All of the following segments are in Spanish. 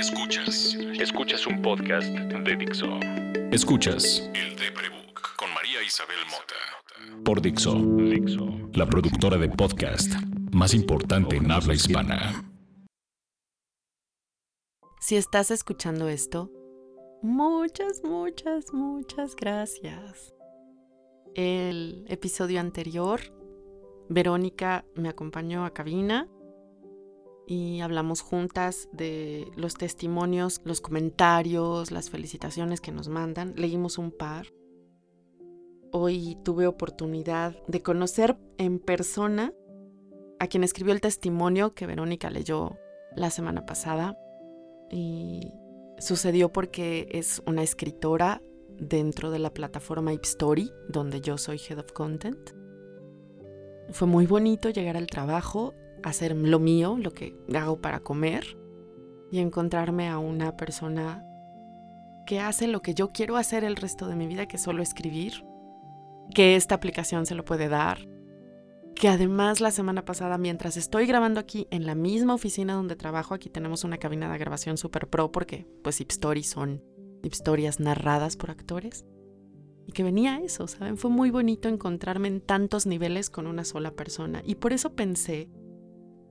Escuchas. Escuchas un podcast de Dixo. Escuchas El Deprebook con María Isabel Mota. Por Dixo. Dixo. La productora de podcast más importante en habla hispana. Si estás escuchando esto, muchas, muchas, muchas gracias. El episodio anterior, Verónica me acompañó a cabina y hablamos juntas de los testimonios, los comentarios, las felicitaciones que nos mandan. Leímos un par. Hoy tuve oportunidad de conocer en persona a quien escribió el testimonio que Verónica leyó la semana pasada. Y sucedió porque es una escritora dentro de la plataforma Ipstory, donde yo soy Head of Content. Fue muy bonito llegar al trabajo hacer lo mío, lo que hago para comer, y encontrarme a una persona que hace lo que yo quiero hacer el resto de mi vida, que es solo escribir, que esta aplicación se lo puede dar, que además la semana pasada, mientras estoy grabando aquí en la misma oficina donde trabajo, aquí tenemos una cabina de grabación super pro porque pues son historias narradas por actores. Y que venía eso, ¿saben? Fue muy bonito encontrarme en tantos niveles con una sola persona. Y por eso pensé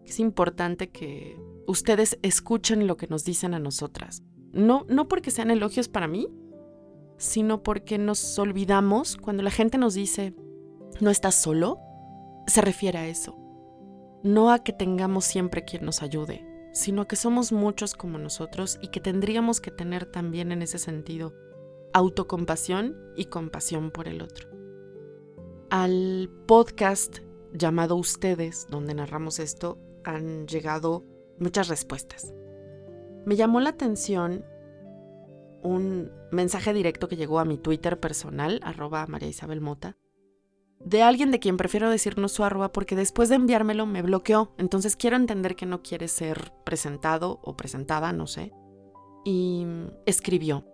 es importante que ustedes escuchen lo que nos dicen a nosotras. No, no porque sean elogios para mí, sino porque nos olvidamos cuando la gente nos dice, no estás solo, se refiere a eso. No a que tengamos siempre quien nos ayude, sino a que somos muchos como nosotros y que tendríamos que tener también en ese sentido autocompasión y compasión por el otro. Al podcast llamado Ustedes, donde narramos esto, han llegado muchas respuestas. Me llamó la atención un mensaje directo que llegó a mi Twitter personal, arroba María Isabel Mota, de alguien de quien prefiero decir no su arroba porque después de enviármelo me bloqueó, entonces quiero entender que no quiere ser presentado o presentada, no sé. Y escribió,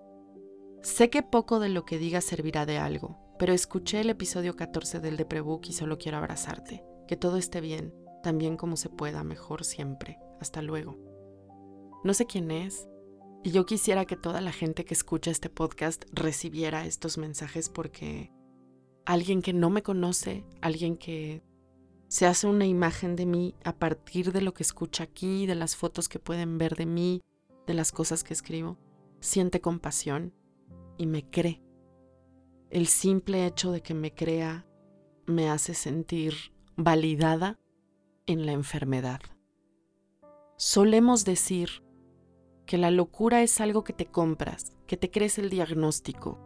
sé que poco de lo que diga servirá de algo, pero escuché el episodio 14 del de Prebook y solo quiero abrazarte, que todo esté bien también como se pueda, mejor siempre. Hasta luego. No sé quién es, y yo quisiera que toda la gente que escucha este podcast recibiera estos mensajes porque alguien que no me conoce, alguien que se hace una imagen de mí a partir de lo que escucha aquí, de las fotos que pueden ver de mí, de las cosas que escribo, siente compasión y me cree. El simple hecho de que me crea me hace sentir validada en la enfermedad. Solemos decir que la locura es algo que te compras, que te crees el diagnóstico,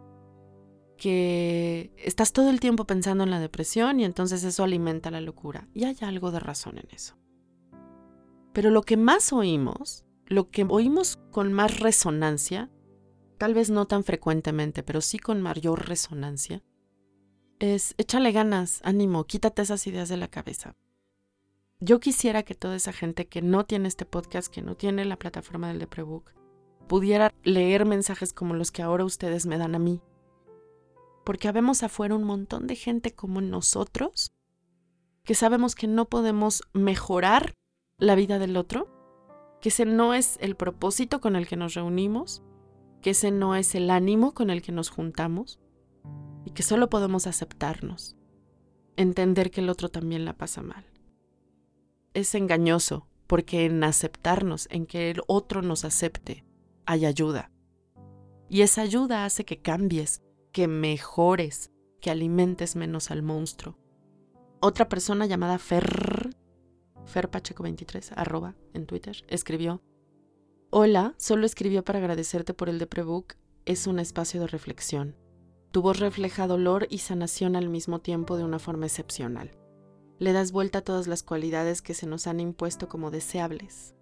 que estás todo el tiempo pensando en la depresión y entonces eso alimenta la locura. Y hay algo de razón en eso. Pero lo que más oímos, lo que oímos con más resonancia, tal vez no tan frecuentemente, pero sí con mayor resonancia, es échale ganas, ánimo, quítate esas ideas de la cabeza. Yo quisiera que toda esa gente que no tiene este podcast, que no tiene la plataforma del Deprebook, pudiera leer mensajes como los que ahora ustedes me dan a mí. Porque habemos afuera un montón de gente como nosotros que sabemos que no podemos mejorar la vida del otro, que ese no es el propósito con el que nos reunimos, que ese no es el ánimo con el que nos juntamos y que solo podemos aceptarnos, entender que el otro también la pasa mal es engañoso, porque en aceptarnos, en que el otro nos acepte, hay ayuda. Y esa ayuda hace que cambies, que mejores, que alimentes menos al monstruo. Otra persona llamada Fer, Fer Pacheco 23, arroba en Twitter, escribió, Hola, solo escribió para agradecerte por el de Prebook, es un espacio de reflexión. Tu voz refleja dolor y sanación al mismo tiempo de una forma excepcional le das vuelta a todas las cualidades que se nos han impuesto como deseables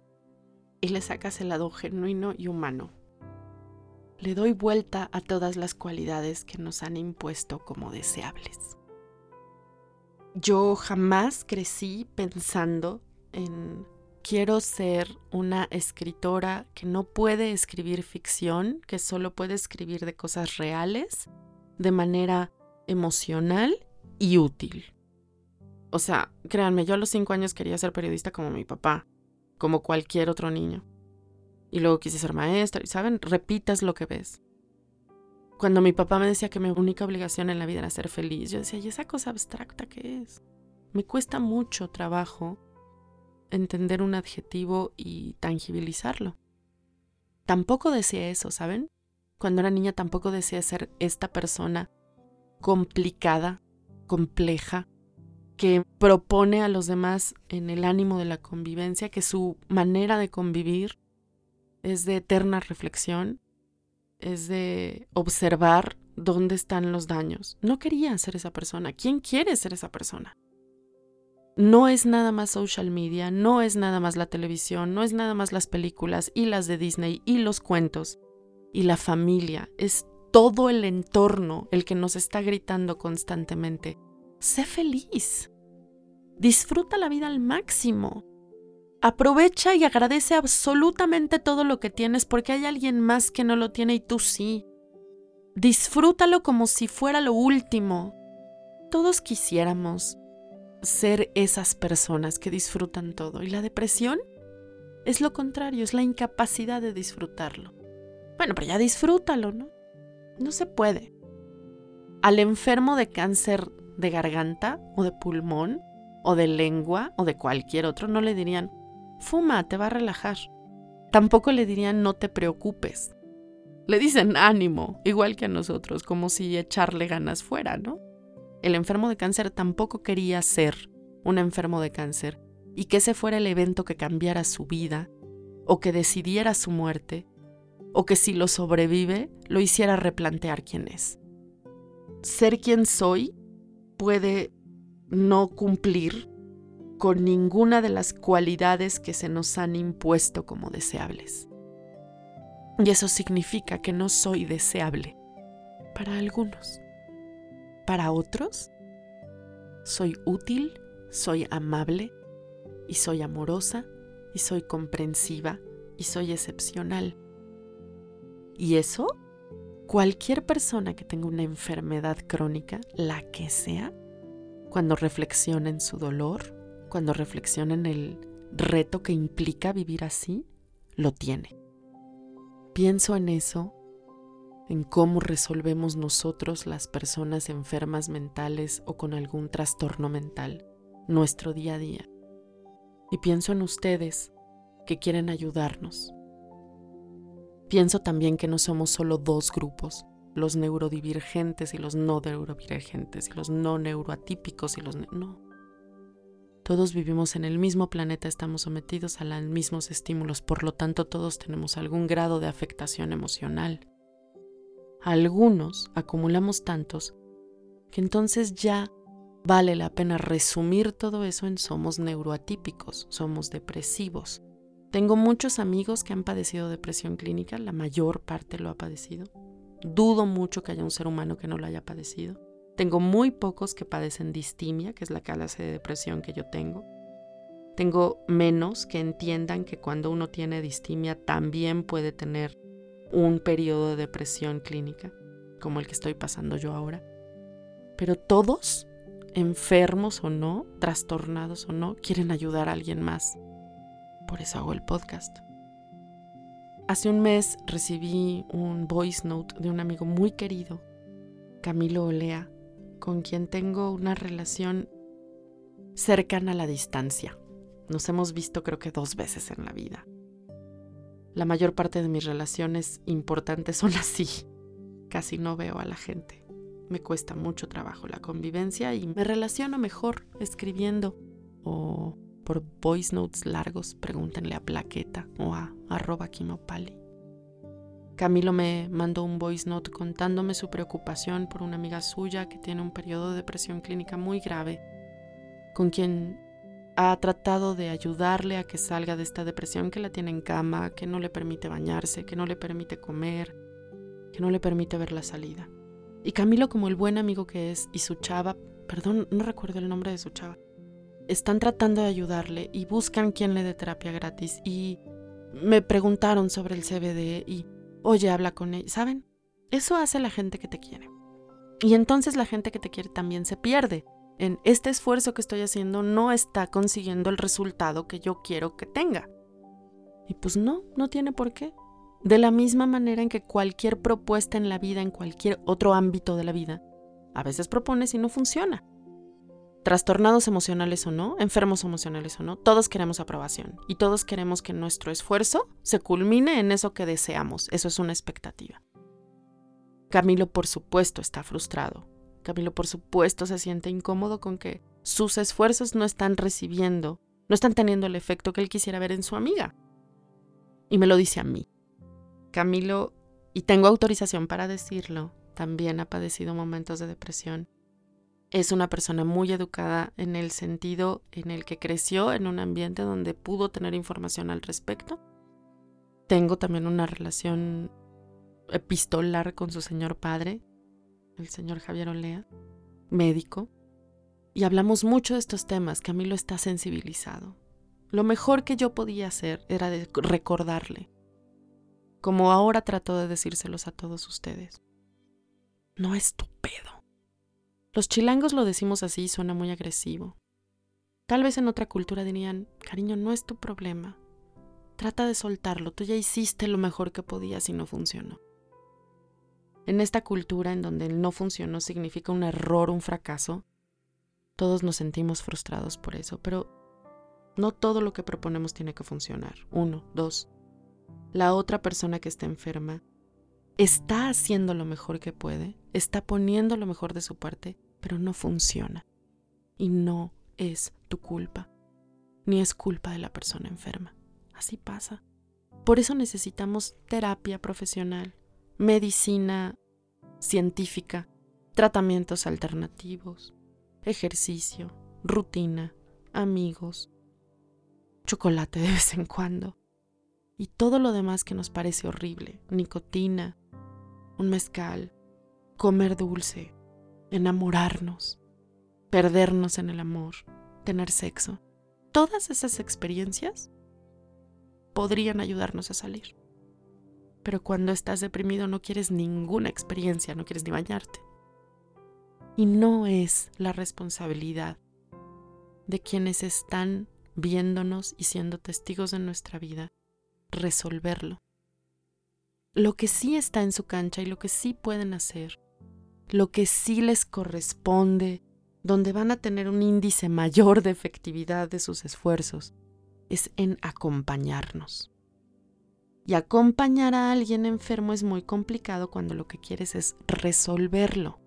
y le sacas el lado genuino y humano. Le doy vuelta a todas las cualidades que nos han impuesto como deseables. Yo jamás crecí pensando en quiero ser una escritora que no puede escribir ficción, que solo puede escribir de cosas reales, de manera emocional y útil. O sea, créanme, yo a los cinco años quería ser periodista como mi papá, como cualquier otro niño. y luego quise ser maestra, y saben, repitas lo que ves. Cuando mi papá me decía que mi única obligación en la vida era ser feliz, yo decía, ¿y esa cosa abstracta qué es? Me cuesta mucho trabajo entender un adjetivo y tangibilizarlo. Tampoco decía eso, ¿saben? Cuando era niña tampoco decía ser esta persona complicada, compleja, que propone a los demás en el ánimo de la convivencia, que su manera de convivir es de eterna reflexión, es de observar dónde están los daños. No quería ser esa persona. ¿Quién quiere ser esa persona? No es nada más social media, no es nada más la televisión, no es nada más las películas y las de Disney y los cuentos y la familia. Es todo el entorno el que nos está gritando constantemente sé feliz. Disfruta la vida al máximo. Aprovecha y agradece absolutamente todo lo que tienes porque hay alguien más que no lo tiene y tú sí. Disfrútalo como si fuera lo último. Todos quisiéramos ser esas personas que disfrutan todo y la depresión es lo contrario, es la incapacidad de disfrutarlo. Bueno, pero ya disfrútalo, ¿no? No se puede. Al enfermo de cáncer de garganta o de pulmón o de lengua o de cualquier otro, no le dirían, fuma, te va a relajar. Tampoco le dirían, no te preocupes. Le dicen ánimo, igual que a nosotros, como si echarle ganas fuera, ¿no? El enfermo de cáncer tampoco quería ser un enfermo de cáncer y que ese fuera el evento que cambiara su vida o que decidiera su muerte o que si lo sobrevive lo hiciera replantear quién es. Ser quien soy puede no cumplir con ninguna de las cualidades que se nos han impuesto como deseables. Y eso significa que no soy deseable para algunos. Para otros, soy útil, soy amable y soy amorosa y soy comprensiva y soy excepcional. Y eso cualquier persona que tenga una enfermedad crónica, la que sea, cuando reflexiona en su dolor, cuando reflexiona en el reto que implica vivir así, lo tiene. Pienso en eso, en cómo resolvemos nosotros las personas enfermas mentales o con algún trastorno mental nuestro día a día. Y pienso en ustedes que quieren ayudarnos, Pienso también que no somos solo dos grupos, los neurodivergentes y los no neurodivergentes, y los no neuroatípicos y los... no. Todos vivimos en el mismo planeta, estamos sometidos a los mismos estímulos, por lo tanto todos tenemos algún grado de afectación emocional. Algunos acumulamos tantos que entonces ya vale la pena resumir todo eso en somos neuroatípicos, somos depresivos, tengo muchos amigos que han padecido depresión clínica, la mayor parte lo ha padecido. Dudo mucho que haya un ser humano que no lo haya padecido. Tengo muy pocos que padecen distimia, que es la clase de depresión que yo tengo. Tengo menos que entiendan que cuando uno tiene distimia también puede tener un periodo de depresión clínica, como el que estoy pasando yo ahora. Pero todos, enfermos o no, trastornados o no, quieren ayudar a alguien más por eso hago el podcast. Hace un mes recibí un voice note de un amigo muy querido, Camilo Olea, con quien tengo una relación cercana a la distancia. Nos hemos visto creo que dos veces en la vida. La mayor parte de mis relaciones importantes son así. Casi no veo a la gente. Me cuesta mucho trabajo la convivencia y me relaciono mejor escribiendo o por voice notes largos, pregúntenle a Plaqueta o a arroba Kimopali. Camilo me mandó un voice note contándome su preocupación por una amiga suya que tiene un periodo de depresión clínica muy grave, con quien ha tratado de ayudarle a que salga de esta depresión que la tiene en cama, que no le permite bañarse, que no le permite comer, que no le permite ver la salida. Y Camilo, como el buen amigo que es, y su chava, perdón, no recuerdo el nombre de su chava, están tratando de ayudarle y buscan quien le dé terapia gratis y me preguntaron sobre el CBD y, oye, habla con él. ¿Saben? Eso hace la gente que te quiere. Y entonces la gente que te quiere también se pierde. En este esfuerzo que estoy haciendo no está consiguiendo el resultado que yo quiero que tenga. Y pues no, no tiene por qué. De la misma manera en que cualquier propuesta en la vida, en cualquier otro ámbito de la vida, a veces propones y no funciona. Trastornados emocionales o no, enfermos emocionales o no, todos queremos aprobación y todos queremos que nuestro esfuerzo se culmine en eso que deseamos. Eso es una expectativa. Camilo, por supuesto, está frustrado. Camilo, por supuesto, se siente incómodo con que sus esfuerzos no están recibiendo, no están teniendo el efecto que él quisiera ver en su amiga. Y me lo dice a mí. Camilo, y tengo autorización para decirlo, también ha padecido momentos de depresión. Es una persona muy educada en el sentido en el que creció en un ambiente donde pudo tener información al respecto. Tengo también una relación epistolar con su señor padre, el señor Javier Olea, médico, y hablamos mucho de estos temas. Camilo está sensibilizado. Lo mejor que yo podía hacer era recordarle, como ahora trato de decírselos a todos ustedes. No es tu pedo. Los chilangos lo decimos así y suena muy agresivo. Tal vez en otra cultura dirían, cariño, no es tu problema. Trata de soltarlo, tú ya hiciste lo mejor que podías y no funcionó. En esta cultura en donde el no funcionó significa un error, un fracaso, todos nos sentimos frustrados por eso, pero no todo lo que proponemos tiene que funcionar. Uno, dos. La otra persona que está enferma está haciendo lo mejor que puede, está poniendo lo mejor de su parte, pero no funciona. Y no es tu culpa, ni es culpa de la persona enferma. Así pasa. Por eso necesitamos terapia profesional, medicina científica, tratamientos alternativos, ejercicio, rutina, amigos, chocolate de vez en cuando y todo lo demás que nos parece horrible, nicotina, un mezcal, comer dulce, enamorarnos, perdernos en el amor, tener sexo. Todas esas experiencias podrían ayudarnos a salir. Pero cuando estás deprimido no quieres ninguna experiencia, no quieres ni bañarte. Y no es la responsabilidad de quienes están viéndonos y siendo testigos de nuestra vida resolverlo. Lo que sí está en su cancha y lo que sí pueden hacer, lo que sí les corresponde, donde van a tener un índice mayor de efectividad de sus esfuerzos, es en acompañarnos. Y acompañar a alguien enfermo es muy complicado cuando lo que quieres es resolverlo.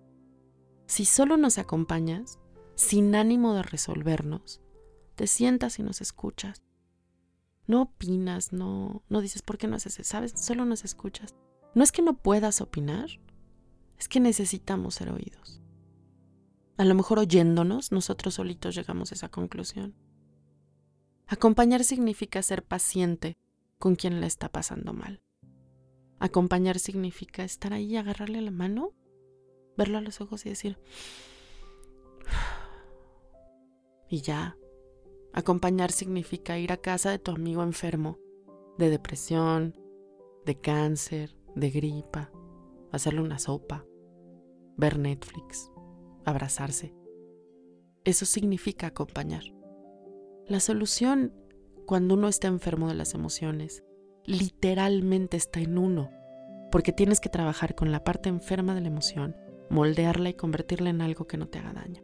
Si solo nos acompañas, sin ánimo de resolvernos, te sientas y nos escuchas. No opinas, no, no dices por qué no haces eso, ¿sabes? Solo nos escuchas. No es que no puedas opinar, es que necesitamos ser oídos. A lo mejor oyéndonos, nosotros solitos llegamos a esa conclusión. Acompañar significa ser paciente con quien la está pasando mal. Acompañar significa estar ahí, agarrarle la mano, verlo a los ojos y decir, y ya. Acompañar significa ir a casa de tu amigo enfermo, de depresión, de cáncer, de gripa, hacerle una sopa, ver Netflix, abrazarse. Eso significa acompañar. La solución cuando uno está enfermo de las emociones, literalmente está en uno, porque tienes que trabajar con la parte enferma de la emoción, moldearla y convertirla en algo que no te haga daño.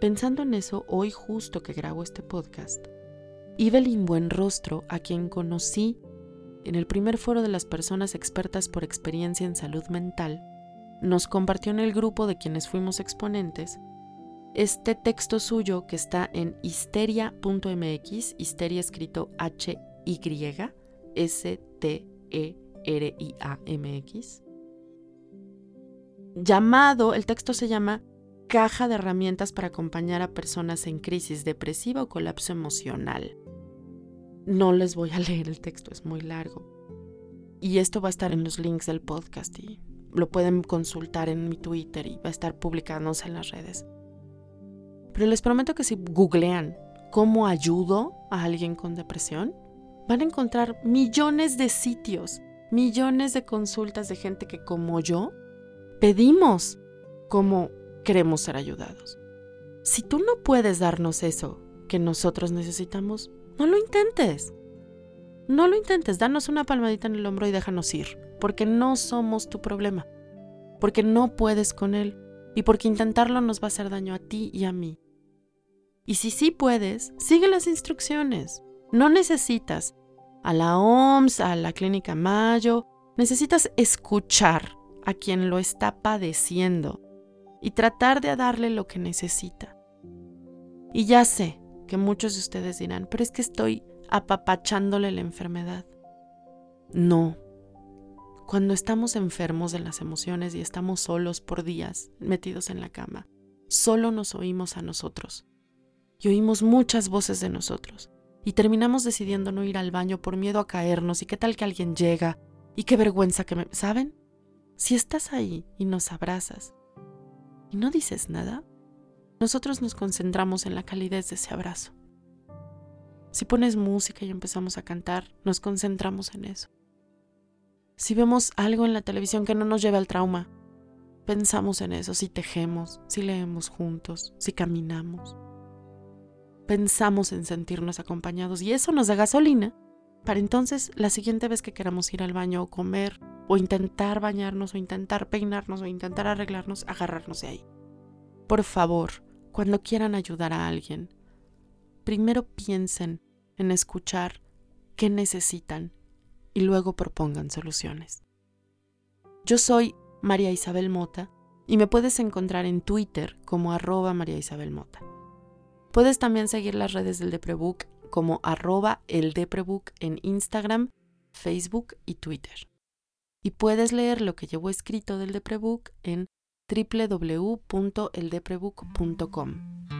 Pensando en eso, hoy justo que grabo este podcast, Evelyn Buenrostro, a quien conocí en el primer foro de las personas expertas por experiencia en salud mental, nos compartió en el grupo de quienes fuimos exponentes este texto suyo que está en histeria.mx, histeria escrito H-Y-S-T-E-R-I-A-M-X, llamado, el texto se llama Caja de herramientas para acompañar a personas en crisis depresiva o colapso emocional. No les voy a leer el texto, es muy largo. Y esto va a estar en los links del podcast y lo pueden consultar en mi Twitter y va a estar publicándose en las redes. Pero les prometo que si googlean cómo ayudo a alguien con depresión, van a encontrar millones de sitios, millones de consultas de gente que como yo pedimos cómo queremos ser ayudados. Si tú no puedes darnos eso que nosotros necesitamos, no lo intentes. no lo intentes, danos una palmadita en el hombro y déjanos ir, porque no somos tu problema, porque no puedes con él y porque intentarlo nos va a hacer daño a ti y a mí. Y si sí puedes, sigue las instrucciones. No necesitas a la OMS, a la clínica Mayo, necesitas escuchar a quien lo está padeciendo y tratar de darle lo que necesita. Y ya sé que muchos de ustedes dirán, pero es que estoy apapachándole la enfermedad. No. Cuando estamos enfermos de las emociones y estamos solos por días, metidos en la cama, solo nos oímos a nosotros. Y oímos muchas voces de nosotros. Y terminamos decidiendo no ir al baño por miedo a caernos y qué tal que alguien llega y qué vergüenza que me... ¿Saben? Si estás ahí y nos abrazas y no dices nada, nosotros nos concentramos en la calidez de ese abrazo. Si pones música y empezamos a cantar, nos concentramos en eso. Si vemos algo en la televisión que no nos lleve al trauma, pensamos en eso, si tejemos, si leemos juntos, si caminamos. Pensamos en sentirnos acompañados y eso nos da gasolina para entonces la siguiente vez que queramos ir al baño o comer o intentar bañarnos o intentar peinarnos o intentar arreglarnos, agarrarnos de ahí. Por favor, cuando quieran ayudar a alguien, primero piensen en escuchar qué necesitan y luego propongan soluciones. Yo soy María Isabel Mota y me puedes encontrar en Twitter como arroba María Isabel Mota. Puedes también seguir las redes del Deprebook como arroba el Deprebook en Instagram, Facebook y Twitter. Y puedes leer lo que llevo escrito del Deprebook en www.eldeprebook.com.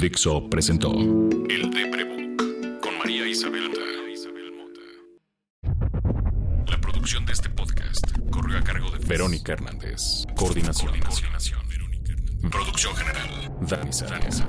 Dixo presentó El Deprebook con María Isabel Mota. La producción de este podcast corrió a cargo de Verónica Hernández. Coordinación. Coordinación. Producción general. Dani Sánchez.